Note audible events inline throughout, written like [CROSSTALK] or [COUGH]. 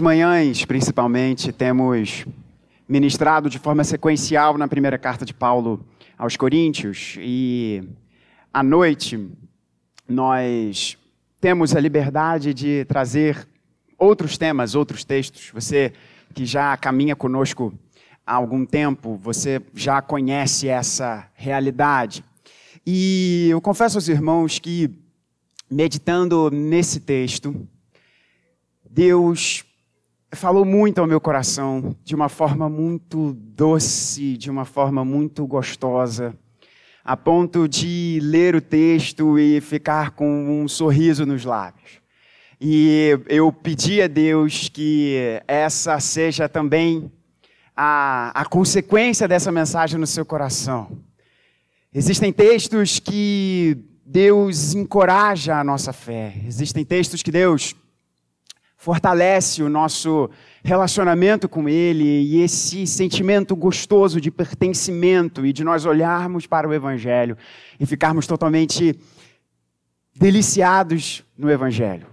manhãs, principalmente, temos ministrado de forma sequencial na primeira carta de Paulo aos Coríntios e à noite nós temos a liberdade de trazer outros temas, outros textos. Você que já caminha conosco há algum tempo, você já conhece essa realidade. E eu confesso aos irmãos que, meditando nesse texto, Deus falou muito ao meu coração de uma forma muito doce, de uma forma muito gostosa, a ponto de ler o texto e ficar com um sorriso nos lábios. E eu pedi a Deus que essa seja também a, a consequência dessa mensagem no seu coração. Existem textos que Deus encoraja a nossa fé, existem textos que Deus fortalece o nosso relacionamento com Ele e esse sentimento gostoso de pertencimento e de nós olharmos para o Evangelho e ficarmos totalmente deliciados no Evangelho.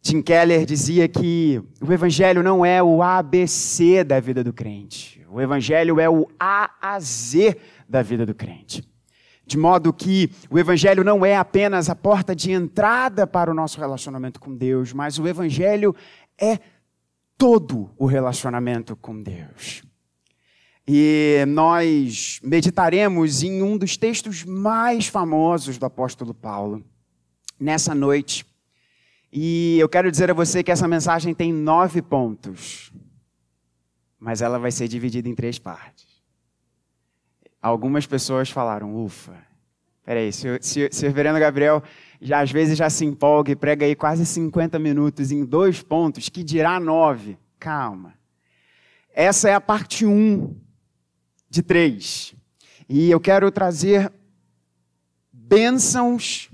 Tim Keller dizia que o Evangelho não é o ABC da vida do crente, o Evangelho é o A a Z da vida do crente. De modo que o Evangelho não é apenas a porta de entrada para o nosso relacionamento com Deus, mas o Evangelho é todo o relacionamento com Deus. E nós meditaremos em um dos textos mais famosos do apóstolo Paulo nessa noite e eu quero dizer a você que essa mensagem tem nove pontos, mas ela vai ser dividida em três partes. Algumas pessoas falaram, ufa, peraí, se, se, se o reverendo Gabriel já às vezes já se empolga e prega aí quase 50 minutos em dois pontos, que dirá nove. Calma. Essa é a parte um de três. E eu quero trazer bênçãos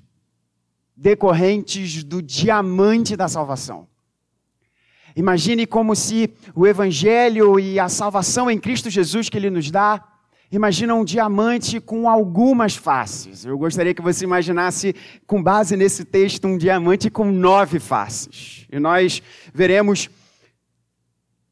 decorrentes do diamante da salvação. Imagine como se o Evangelho e a salvação em Cristo Jesus que Ele nos dá, imagina um diamante com algumas faces. Eu gostaria que você imaginasse, com base nesse texto, um diamante com nove faces. E nós veremos,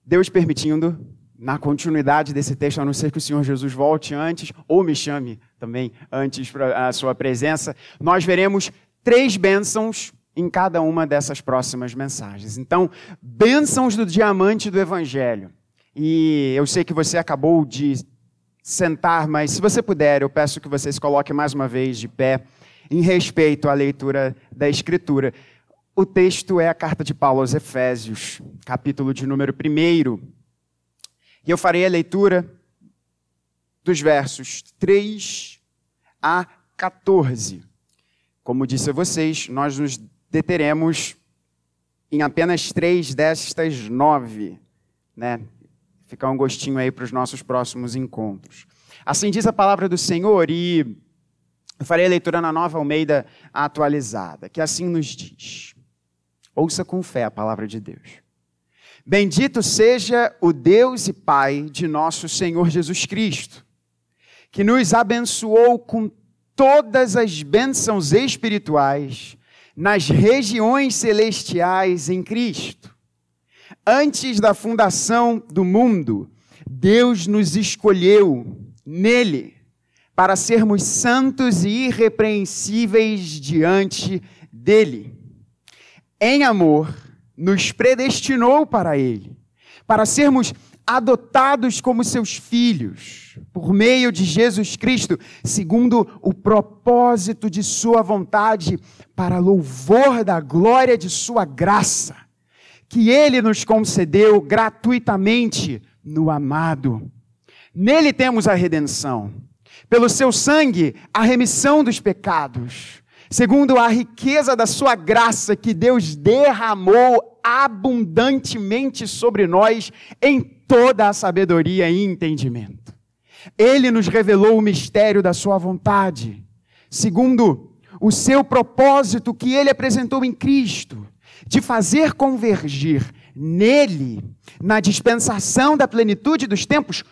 Deus permitindo, na continuidade desse texto, a não ser que o Senhor Jesus volte antes, ou me chame também antes para a sua presença, nós veremos três bênçãos em cada uma dessas próximas mensagens. Então, bênçãos do diamante do Evangelho. E eu sei que você acabou de sentar, mas se você puder, eu peço que você se coloque mais uma vez de pé em respeito à leitura da Escritura. O texto é a carta de Paulo aos Efésios, capítulo de número 1. E eu farei a leitura dos versos 3 a 14. Como disse a vocês, nós nos deteremos em apenas três destas nove, né? Ficar um gostinho aí para os nossos próximos encontros. Assim diz a palavra do Senhor, e eu farei a leitura na nova Almeida atualizada, que assim nos diz. Ouça com fé a palavra de Deus. Bendito seja o Deus e Pai de nosso Senhor Jesus Cristo, que nos abençoou com todas as bênçãos espirituais nas regiões celestiais em Cristo. Antes da fundação do mundo, Deus nos escolheu nele para sermos santos e irrepreensíveis diante dele. Em amor, nos predestinou para ele, para sermos adotados como seus filhos, por meio de Jesus Cristo, segundo o propósito de Sua vontade, para louvor da glória de Sua graça, que Ele nos concedeu gratuitamente no amado. Nele temos a redenção, pelo Seu sangue, a remissão dos pecados, segundo a riqueza da Sua graça que Deus derramou abundantemente sobre nós em toda a sabedoria e entendimento. Ele nos revelou o mistério da Sua vontade, segundo o seu propósito que Ele apresentou em Cristo, de fazer convergir nele, na dispensação da plenitude dos tempos,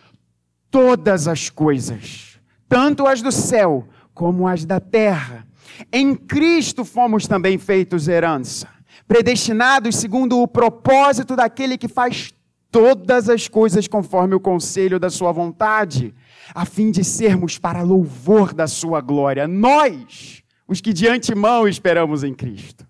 todas as coisas, tanto as do céu como as da terra. Em Cristo fomos também feitos herança predestinados segundo o propósito daquele que faz todas as coisas conforme o conselho da sua vontade, a fim de sermos para louvor da sua glória, nós, os que de antemão esperamos em Cristo.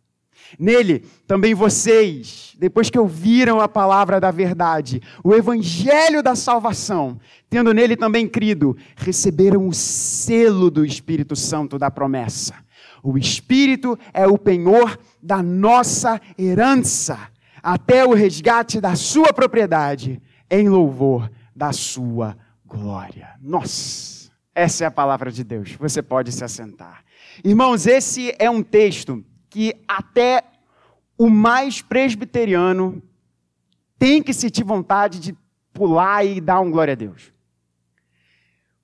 Nele, também vocês, depois que ouviram a palavra da verdade, o evangelho da salvação, tendo nele também crido, receberam o selo do Espírito Santo da promessa. O Espírito é o penhor da nossa herança, até o resgate da sua propriedade, em louvor da sua glória. Nossa, essa é a palavra de Deus. Você pode se assentar. Irmãos, esse é um texto que até o mais presbiteriano tem que sentir vontade de pular e dar um glória a Deus.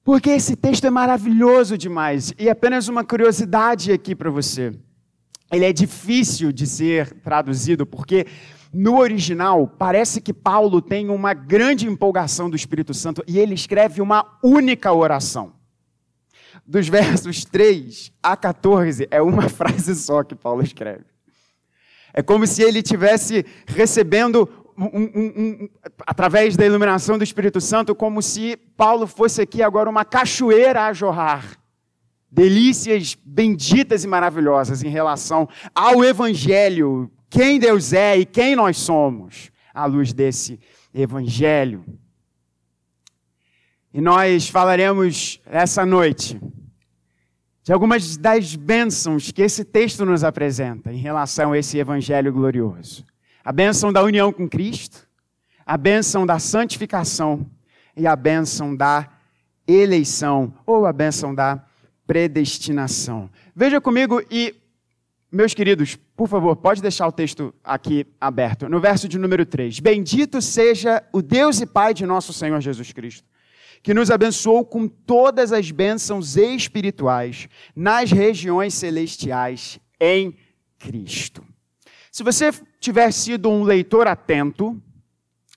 Porque esse texto é maravilhoso demais. E apenas uma curiosidade aqui para você. Ele é difícil de ser traduzido, porque no original parece que Paulo tem uma grande empolgação do Espírito Santo e ele escreve uma única oração. Dos versos 3 a 14, é uma [LAUGHS] frase só que Paulo escreve. É como se ele tivesse recebendo um, um, um, através da iluminação do Espírito Santo, como se Paulo fosse aqui agora uma cachoeira a jorrar. Delícias benditas e maravilhosas em relação ao Evangelho, quem Deus é e quem nós somos, à luz desse Evangelho. E nós falaremos essa noite de algumas das bênçãos que esse texto nos apresenta em relação a esse Evangelho glorioso a bênção da união com Cristo, a bênção da santificação e a bênção da eleição ou a bênção da predestinação. Veja comigo e, meus queridos, por favor, pode deixar o texto aqui aberto. No verso de número 3: Bendito seja o Deus e Pai de nosso Senhor Jesus Cristo, que nos abençoou com todas as bênçãos espirituais nas regiões celestiais em Cristo. Se você tiver sido um leitor atento,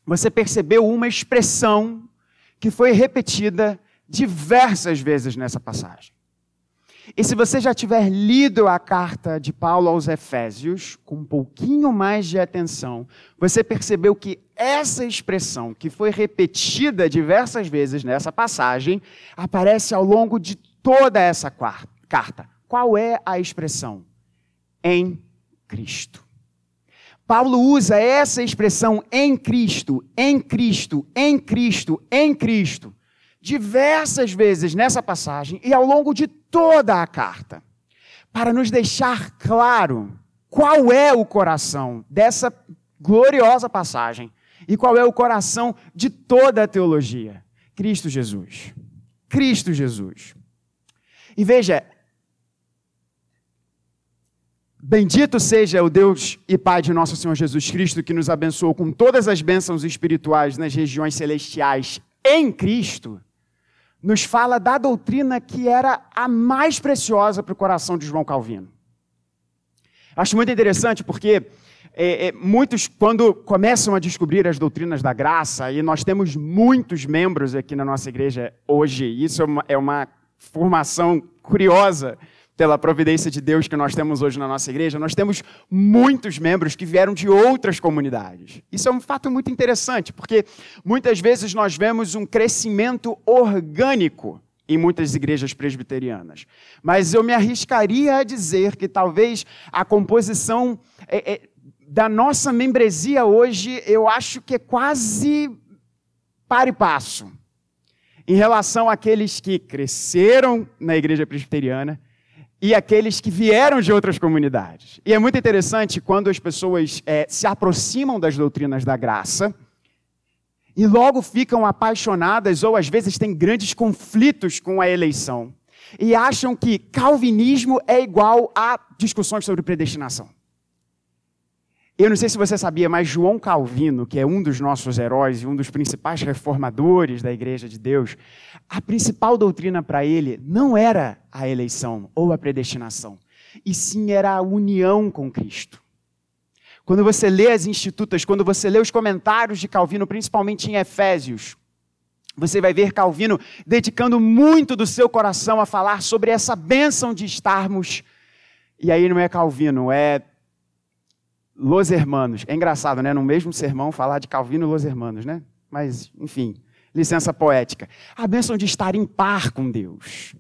você percebeu uma expressão que foi repetida diversas vezes nessa passagem. E se você já tiver lido a carta de Paulo aos Efésios com um pouquinho mais de atenção, você percebeu que essa expressão, que foi repetida diversas vezes nessa passagem, aparece ao longo de toda essa carta. Qual é a expressão? Em Cristo. Paulo usa essa expressão em Cristo, em Cristo, em Cristo, em Cristo, diversas vezes nessa passagem e ao longo de toda a carta, para nos deixar claro qual é o coração dessa gloriosa passagem e qual é o coração de toda a teologia: Cristo Jesus. Cristo Jesus. E veja, Bendito seja o Deus e Pai de nosso Senhor Jesus Cristo, que nos abençoou com todas as bênçãos espirituais nas regiões celestiais em Cristo, nos fala da doutrina que era a mais preciosa para o coração de João Calvino. Acho muito interessante porque é, é, muitos, quando começam a descobrir as doutrinas da graça, e nós temos muitos membros aqui na nossa igreja hoje, isso é uma, é uma formação curiosa pela providência de Deus que nós temos hoje na nossa igreja, nós temos muitos membros que vieram de outras comunidades. Isso é um fato muito interessante, porque muitas vezes nós vemos um crescimento orgânico em muitas igrejas presbiterianas. Mas eu me arriscaria a dizer que talvez a composição é, é, da nossa membresia hoje, eu acho que é quase para e passo em relação àqueles que cresceram na igreja presbiteriana e aqueles que vieram de outras comunidades. E é muito interessante quando as pessoas é, se aproximam das doutrinas da graça e logo ficam apaixonadas ou às vezes têm grandes conflitos com a eleição e acham que calvinismo é igual a discussões sobre predestinação. Eu não sei se você sabia, mas João Calvino, que é um dos nossos heróis e um dos principais reformadores da Igreja de Deus, a principal doutrina para ele não era a eleição ou a predestinação, e sim era a união com Cristo. Quando você lê as institutas, quando você lê os comentários de Calvino, principalmente em Efésios, você vai ver Calvino dedicando muito do seu coração a falar sobre essa bênção de estarmos. E aí não é Calvino, é Los Hermanos. É engraçado, né? No mesmo sermão falar de Calvino e Los Hermanos, né? Mas, enfim, licença poética. A bênção de estar em par com Deus.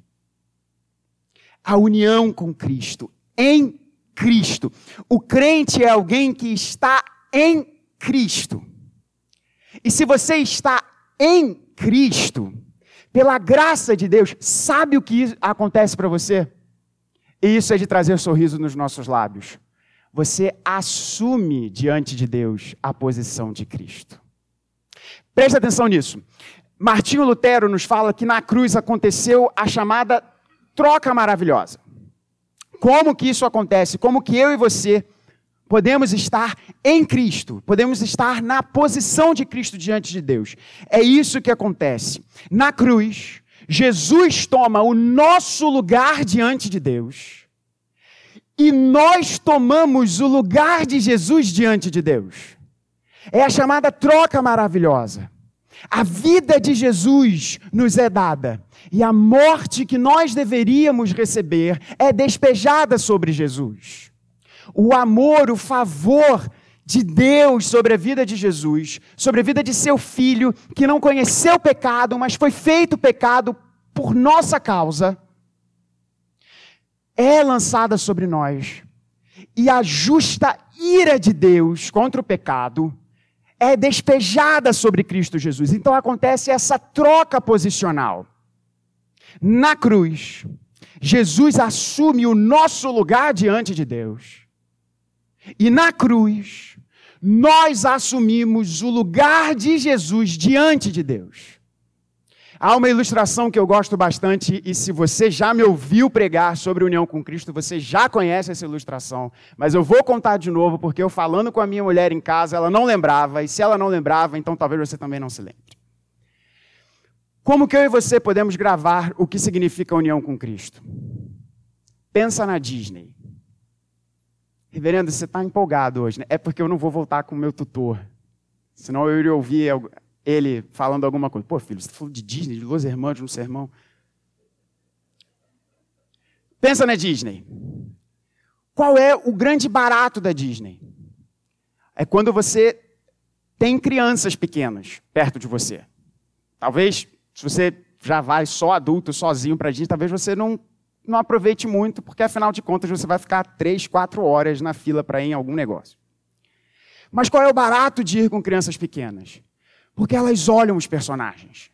A união com Cristo. Em Cristo. O crente é alguém que está em Cristo. E se você está em Cristo, pela graça de Deus, sabe o que acontece para você? E isso é de trazer sorriso nos nossos lábios. Você assume diante de Deus a posição de Cristo. Preste atenção nisso. Martinho Lutero nos fala que na cruz aconteceu a chamada troca maravilhosa. Como que isso acontece? Como que eu e você podemos estar em Cristo, podemos estar na posição de Cristo diante de Deus. É isso que acontece. Na cruz, Jesus toma o nosso lugar diante de Deus e nós tomamos o lugar de Jesus diante de Deus. É a chamada troca maravilhosa. A vida de Jesus nos é dada e a morte que nós deveríamos receber é despejada sobre Jesus. O amor, o favor de Deus sobre a vida de Jesus, sobre a vida de seu filho, que não conheceu pecado, mas foi feito pecado por nossa causa, é lançada sobre nós. E a justa ira de Deus contra o pecado é despejada sobre Cristo Jesus. Então acontece essa troca posicional. Na cruz, Jesus assume o nosso lugar diante de Deus. E na cruz, nós assumimos o lugar de Jesus diante de Deus. Há uma ilustração que eu gosto bastante, e se você já me ouviu pregar sobre união com Cristo, você já conhece essa ilustração. Mas eu vou contar de novo, porque eu falando com a minha mulher em casa, ela não lembrava, e se ela não lembrava, então talvez você também não se lembre. Como que eu e você podemos gravar o que significa união com Cristo? Pensa na Disney. Reverendo, você está empolgado hoje, né? É porque eu não vou voltar com o meu tutor. Senão eu iria ouvir ele falando alguma coisa. Pô, filho, você falou de Disney, de Los Hermanos no sermão. Pensa na Disney. Qual é o grande barato da Disney? É quando você tem crianças pequenas perto de você. Talvez, se você já vai só adulto, sozinho para a Disney, talvez você não, não aproveite muito, porque afinal de contas você vai ficar três, quatro horas na fila para ir em algum negócio. Mas qual é o barato de ir com crianças pequenas? Porque elas olham os personagens.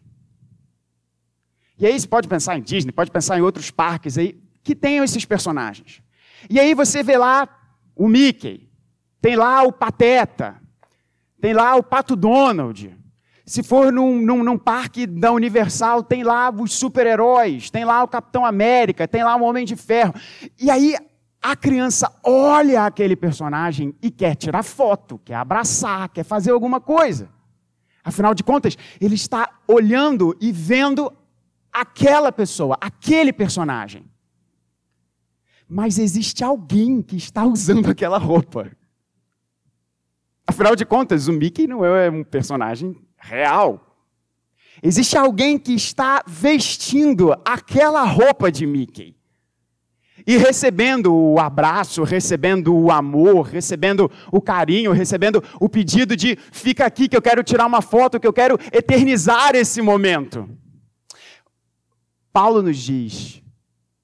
E aí você pode pensar em Disney, pode pensar em outros parques aí que tenham esses personagens. E aí você vê lá o Mickey, tem lá o Pateta, tem lá o Pato Donald. Se for num, num, num parque da Universal, tem lá os super-heróis, tem lá o Capitão América, tem lá o Homem de Ferro. E aí a criança olha aquele personagem e quer tirar foto, quer abraçar, quer fazer alguma coisa. Afinal de contas, ele está olhando e vendo aquela pessoa, aquele personagem. Mas existe alguém que está usando aquela roupa. Afinal de contas, o Mickey não é um personagem real. Existe alguém que está vestindo aquela roupa de Mickey e recebendo o abraço, recebendo o amor, recebendo o carinho, recebendo o pedido de fica aqui que eu quero tirar uma foto, que eu quero eternizar esse momento. Paulo nos diz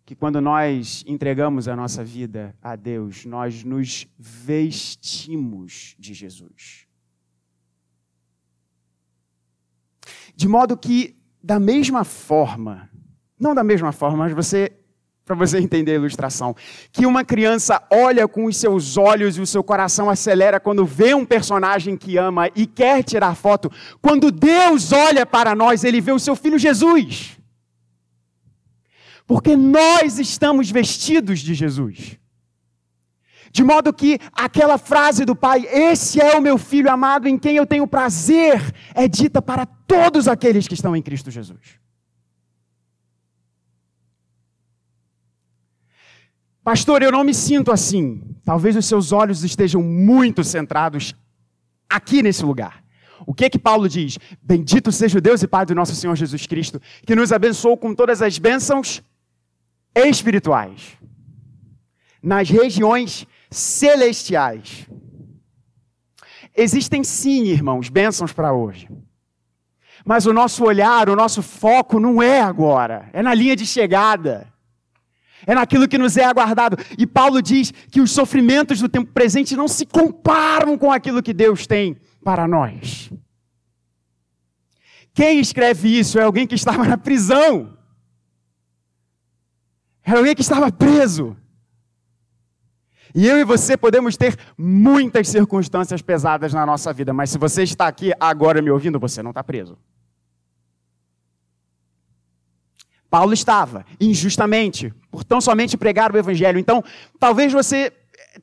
que quando nós entregamos a nossa vida a Deus, nós nos vestimos de Jesus. De modo que, da mesma forma, não da mesma forma, mas você para você entender a ilustração. Que uma criança olha com os seus olhos e o seu coração acelera quando vê um personagem que ama e quer tirar foto. Quando Deus olha para nós, ele vê o seu filho Jesus. Porque nós estamos vestidos de Jesus. De modo que aquela frase do pai, esse é o meu filho amado em quem eu tenho prazer, é dita para todos aqueles que estão em Cristo Jesus. Pastor, eu não me sinto assim. Talvez os seus olhos estejam muito centrados aqui nesse lugar. O que que Paulo diz? Bendito seja o Deus e Pai do nosso Senhor Jesus Cristo, que nos abençoou com todas as bênçãos espirituais nas regiões celestiais. Existem sim, irmãos, bênçãos para hoje. Mas o nosso olhar, o nosso foco não é agora, é na linha de chegada. É naquilo que nos é aguardado. E Paulo diz que os sofrimentos do tempo presente não se comparam com aquilo que Deus tem para nós. Quem escreve isso é alguém que estava na prisão. Era alguém que estava preso. E eu e você podemos ter muitas circunstâncias pesadas na nossa vida, mas se você está aqui agora me ouvindo, você não está preso. Paulo estava, injustamente, por tão somente pregar o evangelho. Então, talvez você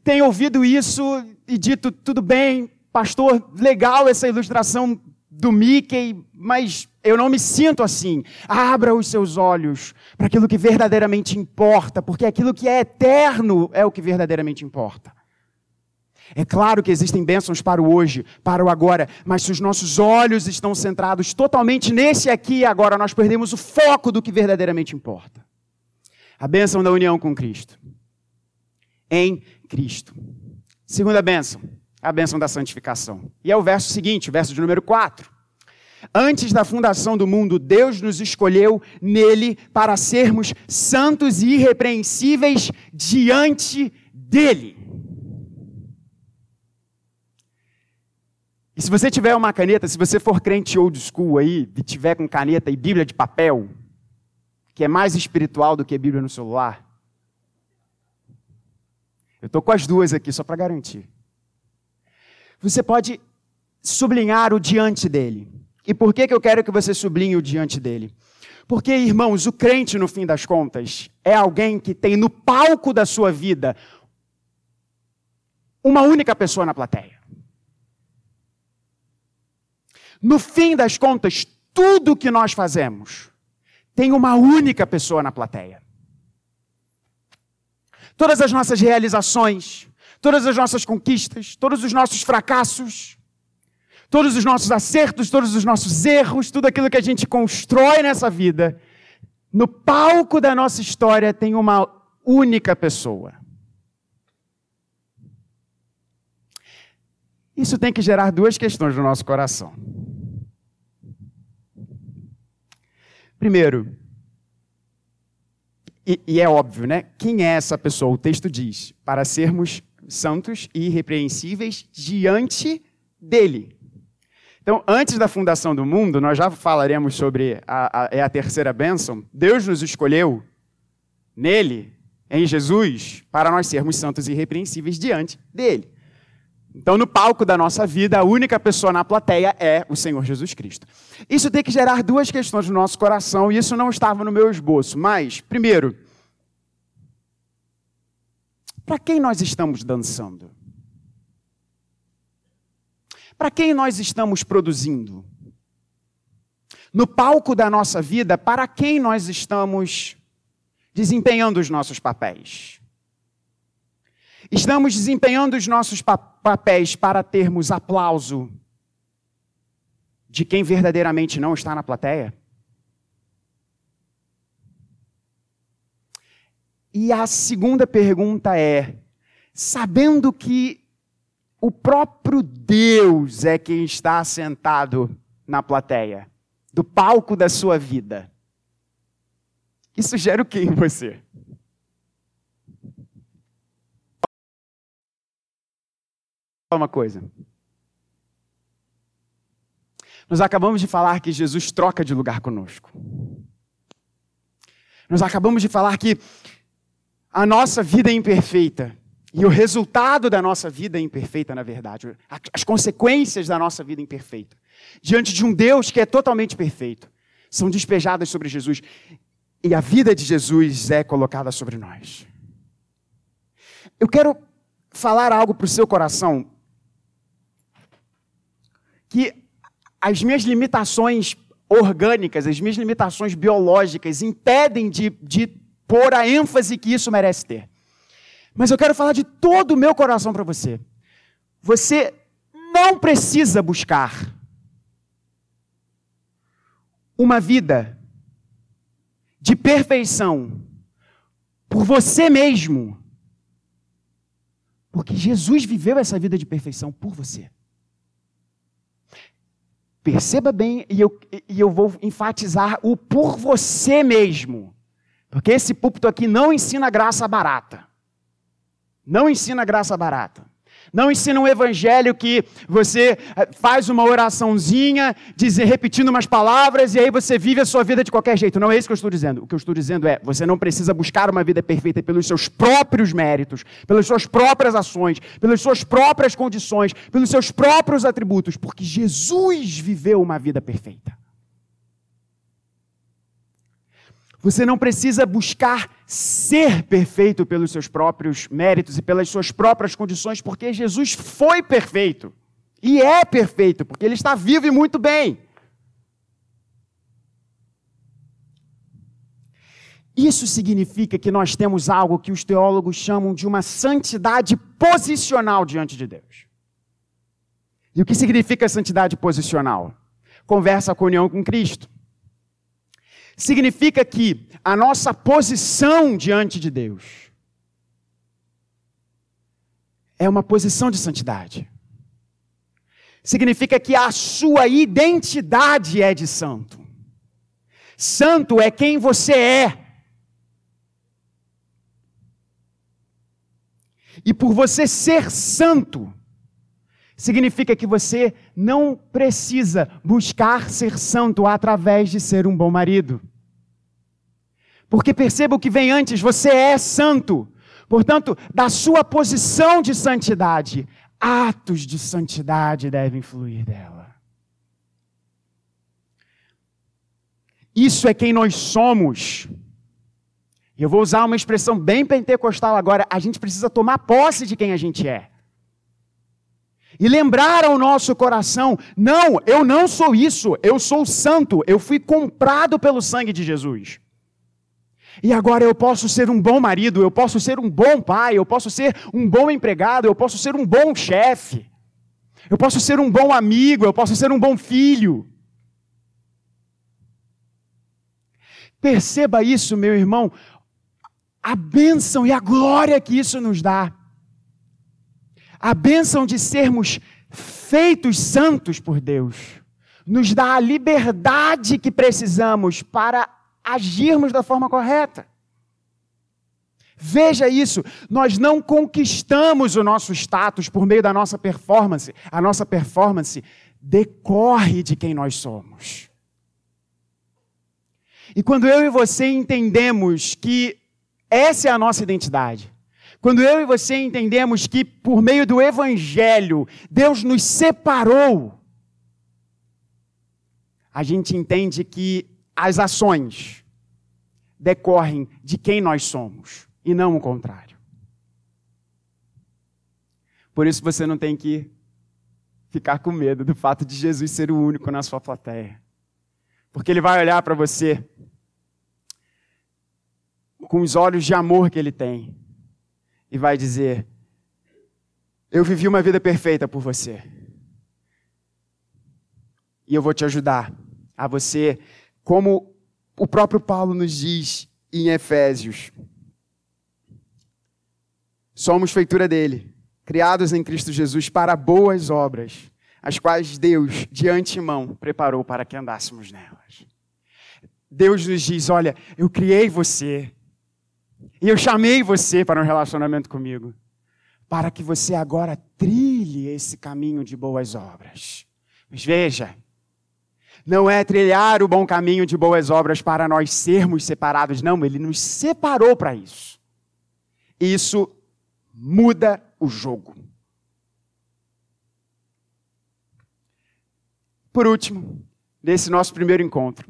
tenha ouvido isso e dito, tudo bem, pastor, legal essa ilustração do Mickey, mas eu não me sinto assim. Abra os seus olhos para aquilo que verdadeiramente importa, porque aquilo que é eterno é o que verdadeiramente importa. É claro que existem bênçãos para o hoje, para o agora, mas se os nossos olhos estão centrados totalmente nesse aqui e agora, nós perdemos o foco do que verdadeiramente importa. A bênção da união com Cristo. Em Cristo. Segunda bênção, a bênção da santificação. E é o verso seguinte, verso de número 4. Antes da fundação do mundo, Deus nos escolheu nele para sermos santos e irrepreensíveis diante dele. E se você tiver uma caneta, se você for crente old school aí, e tiver com caneta e Bíblia de papel, que é mais espiritual do que Bíblia no celular, eu estou com as duas aqui só para garantir. Você pode sublinhar o diante dele. E por que, que eu quero que você sublinhe o diante dele? Porque, irmãos, o crente, no fim das contas, é alguém que tem no palco da sua vida uma única pessoa na plateia. No fim das contas, tudo que nós fazemos tem uma única pessoa na plateia. Todas as nossas realizações, todas as nossas conquistas, todos os nossos fracassos, todos os nossos acertos, todos os nossos erros, tudo aquilo que a gente constrói nessa vida, no palco da nossa história tem uma única pessoa. Isso tem que gerar duas questões no nosso coração. Primeiro, e, e, é óbvio, né? Quem é essa pessoa? O texto diz: para sermos santos e irrepreensíveis diante dele. Então, antes da fundação do mundo, nós já falaremos sobre a, a, é a terceira bênção. Deus nos escolheu nele, em Jesus, para nós sermos santos e irrepreensíveis diante dele. Então, no palco da nossa vida, a única pessoa na plateia é o Senhor Jesus Cristo. Isso tem que gerar duas questões no nosso coração, e isso não estava no meu esboço. Mas, primeiro, para quem nós estamos dançando? Para quem nós estamos produzindo? No palco da nossa vida, para quem nós estamos desempenhando os nossos papéis? Estamos desempenhando os nossos papéis para termos aplauso de quem verdadeiramente não está na plateia? E a segunda pergunta é: sabendo que o próprio Deus é quem está sentado na plateia, do palco da sua vida, isso gera o que em você? Uma coisa. Nós acabamos de falar que Jesus troca de lugar conosco. Nós acabamos de falar que a nossa vida é imperfeita. E o resultado da nossa vida é imperfeita, na verdade. As consequências da nossa vida imperfeita. Diante de um Deus que é totalmente perfeito. São despejadas sobre Jesus. E a vida de Jesus é colocada sobre nós. Eu quero falar algo para o seu coração que as minhas limitações orgânicas, as minhas limitações biológicas impedem de, de pôr a ênfase que isso merece ter. Mas eu quero falar de todo o meu coração para você. Você não precisa buscar uma vida de perfeição por você mesmo. Porque Jesus viveu essa vida de perfeição por você. Perceba bem, e eu, e eu vou enfatizar o por você mesmo. Porque esse púlpito aqui não ensina graça barata. Não ensina graça barata. Não ensina um evangelho que você eh, faz uma oraçãozinha, dizer, repetindo umas palavras, e aí você vive a sua vida de qualquer jeito. Não é isso que eu estou dizendo. O que eu estou dizendo é: você não precisa buscar uma vida perfeita pelos seus próprios méritos, pelas suas próprias ações, pelas suas próprias condições, pelos seus próprios atributos, porque Jesus viveu uma vida perfeita. Você não precisa buscar ser perfeito pelos seus próprios méritos e pelas suas próprias condições, porque Jesus foi perfeito. E é perfeito, porque ele está vivo e muito bem. Isso significa que nós temos algo que os teólogos chamam de uma santidade posicional diante de Deus. E o que significa santidade posicional? Conversa com união com Cristo significa que a nossa posição diante de Deus é uma posição de santidade. Significa que a sua identidade é de santo. Santo é quem você é. E por você ser santo, significa que você não precisa buscar ser santo através de ser um bom marido. Porque perceba o que vem antes, você é santo. Portanto, da sua posição de santidade, atos de santidade devem fluir dela. Isso é quem nós somos. Eu vou usar uma expressão bem pentecostal agora. A gente precisa tomar posse de quem a gente é e lembrar ao nosso coração: não, eu não sou isso, eu sou santo, eu fui comprado pelo sangue de Jesus. E agora eu posso ser um bom marido, eu posso ser um bom pai, eu posso ser um bom empregado, eu posso ser um bom chefe, eu posso ser um bom amigo, eu posso ser um bom filho. Perceba isso, meu irmão, a bênção e a glória que isso nos dá a bênção de sermos feitos santos por Deus nos dá a liberdade que precisamos para agirmos da forma correta. Veja isso, nós não conquistamos o nosso status por meio da nossa performance. A nossa performance decorre de quem nós somos. E quando eu e você entendemos que essa é a nossa identidade, quando eu e você entendemos que por meio do Evangelho Deus nos separou, a gente entende que as ações decorrem de quem nós somos e não o contrário. Por isso você não tem que ficar com medo do fato de Jesus ser o único na sua plateia. Porque ele vai olhar para você com os olhos de amor que ele tem e vai dizer: Eu vivi uma vida perfeita por você. E eu vou te ajudar a você, como o próprio Paulo nos diz em Efésios. Somos feitura dele, criados em Cristo Jesus para boas obras, as quais Deus, de antemão, preparou para que andássemos nelas. Deus nos diz: Olha, eu criei você, e eu chamei você para um relacionamento comigo, para que você agora trilhe esse caminho de boas obras. Mas veja, não é trilhar o bom caminho de boas obras para nós sermos separados, não, ele nos separou para isso. Isso muda o jogo. Por último, desse nosso primeiro encontro,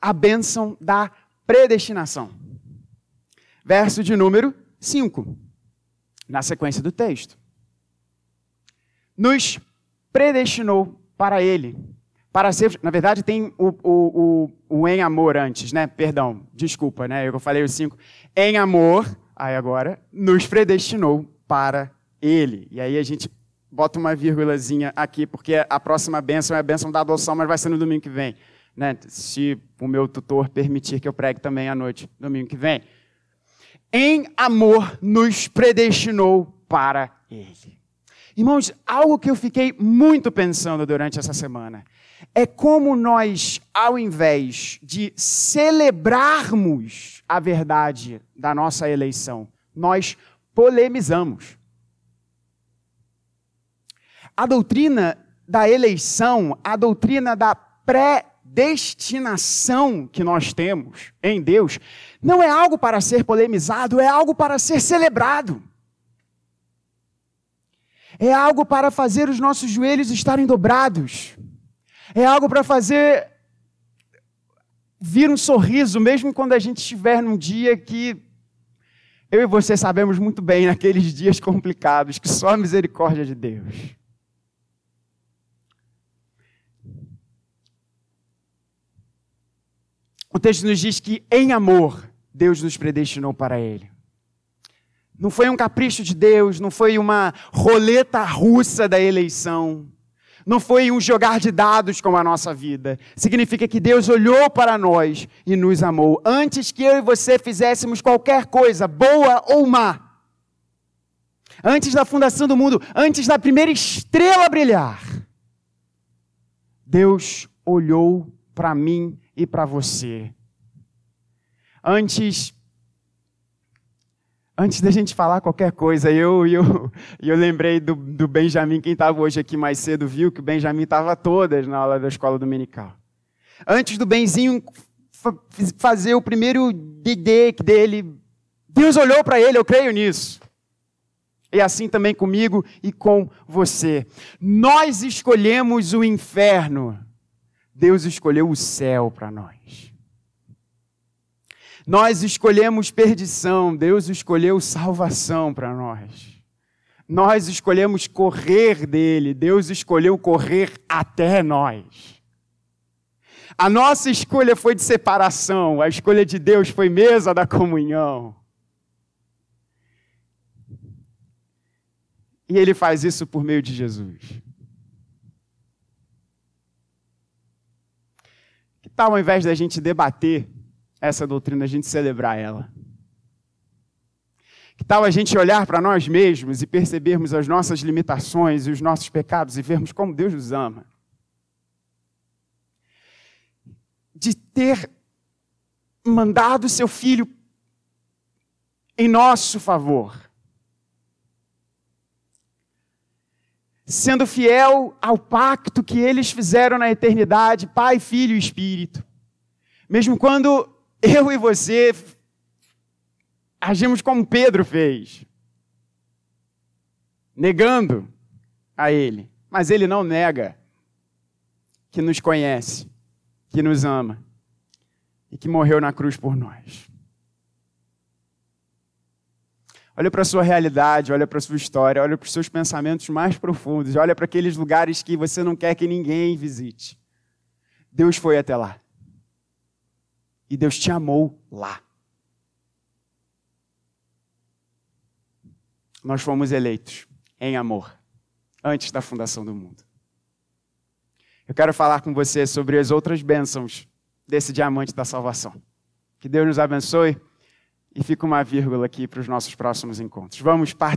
a bênção da predestinação verso de número 5, na sequência do texto. Nos predestinou para Ele, para ser. Na verdade, tem o, o, o, o em amor antes, né? Perdão, desculpa, né? Eu falei o 5. Em amor, aí agora, nos predestinou para Ele. E aí a gente bota uma vírgulazinha aqui, porque a próxima bênção é a bênção da adoção, mas vai ser no domingo que vem. Né? Se o meu tutor permitir que eu pregue também à noite, domingo que vem em amor nos predestinou para Ele. Irmãos, algo que eu fiquei muito pensando durante essa semana é como nós, ao invés de celebrarmos a verdade da nossa eleição, nós polemizamos. A doutrina da eleição, a doutrina da predestinação que nós temos em Deus, não é algo para ser polemizado, é algo para ser celebrado. É algo para fazer os nossos joelhos estarem dobrados. É algo para fazer vir um sorriso, mesmo quando a gente estiver num dia que eu e você sabemos muito bem, [LAUGHS] naqueles dias complicados, que só a misericórdia de Deus. O texto nos diz que em amor Deus nos predestinou para Ele. Não foi um capricho de Deus, não foi uma roleta russa da eleição, não foi um jogar de dados como a nossa vida. Significa que Deus olhou para nós e nos amou antes que eu e você fizéssemos qualquer coisa, boa ou má. Antes da fundação do mundo, antes da primeira estrela brilhar. Deus olhou para mim e para você. Antes antes da gente falar qualquer coisa, eu, eu, eu lembrei do, do Benjamin, quem estava hoje aqui mais cedo viu que o Benjamin estava todas na aula da escola dominical. Antes do Benzinho fazer o primeiro DD dele, Deus olhou para ele, eu creio nisso. E assim também comigo e com você. Nós escolhemos o inferno, Deus escolheu o céu para nós. Nós escolhemos perdição, Deus escolheu salvação para nós. Nós escolhemos correr dele, Deus escolheu correr até nós. A nossa escolha foi de separação, a escolha de Deus foi mesa da comunhão. E ele faz isso por meio de Jesus. Tal, ao invés da gente debater essa doutrina, a gente celebrar ela. Que tal a gente olhar para nós mesmos e percebermos as nossas limitações e os nossos pecados e vermos como Deus nos ama? De ter mandado seu filho em nosso favor. Sendo fiel ao pacto que eles fizeram na eternidade, Pai, Filho e Espírito. Mesmo quando eu e você agimos como Pedro fez, negando a Ele. Mas Ele não nega que nos conhece, que nos ama e que morreu na cruz por nós. Olha para a sua realidade, olha para a sua história, olha para os seus pensamentos mais profundos, olha para aqueles lugares que você não quer que ninguém visite. Deus foi até lá. E Deus te amou lá. Nós fomos eleitos em amor, antes da fundação do mundo. Eu quero falar com você sobre as outras bênçãos desse diamante da salvação. Que Deus nos abençoe e fica uma vírgula aqui para os nossos próximos encontros. Vamos partir.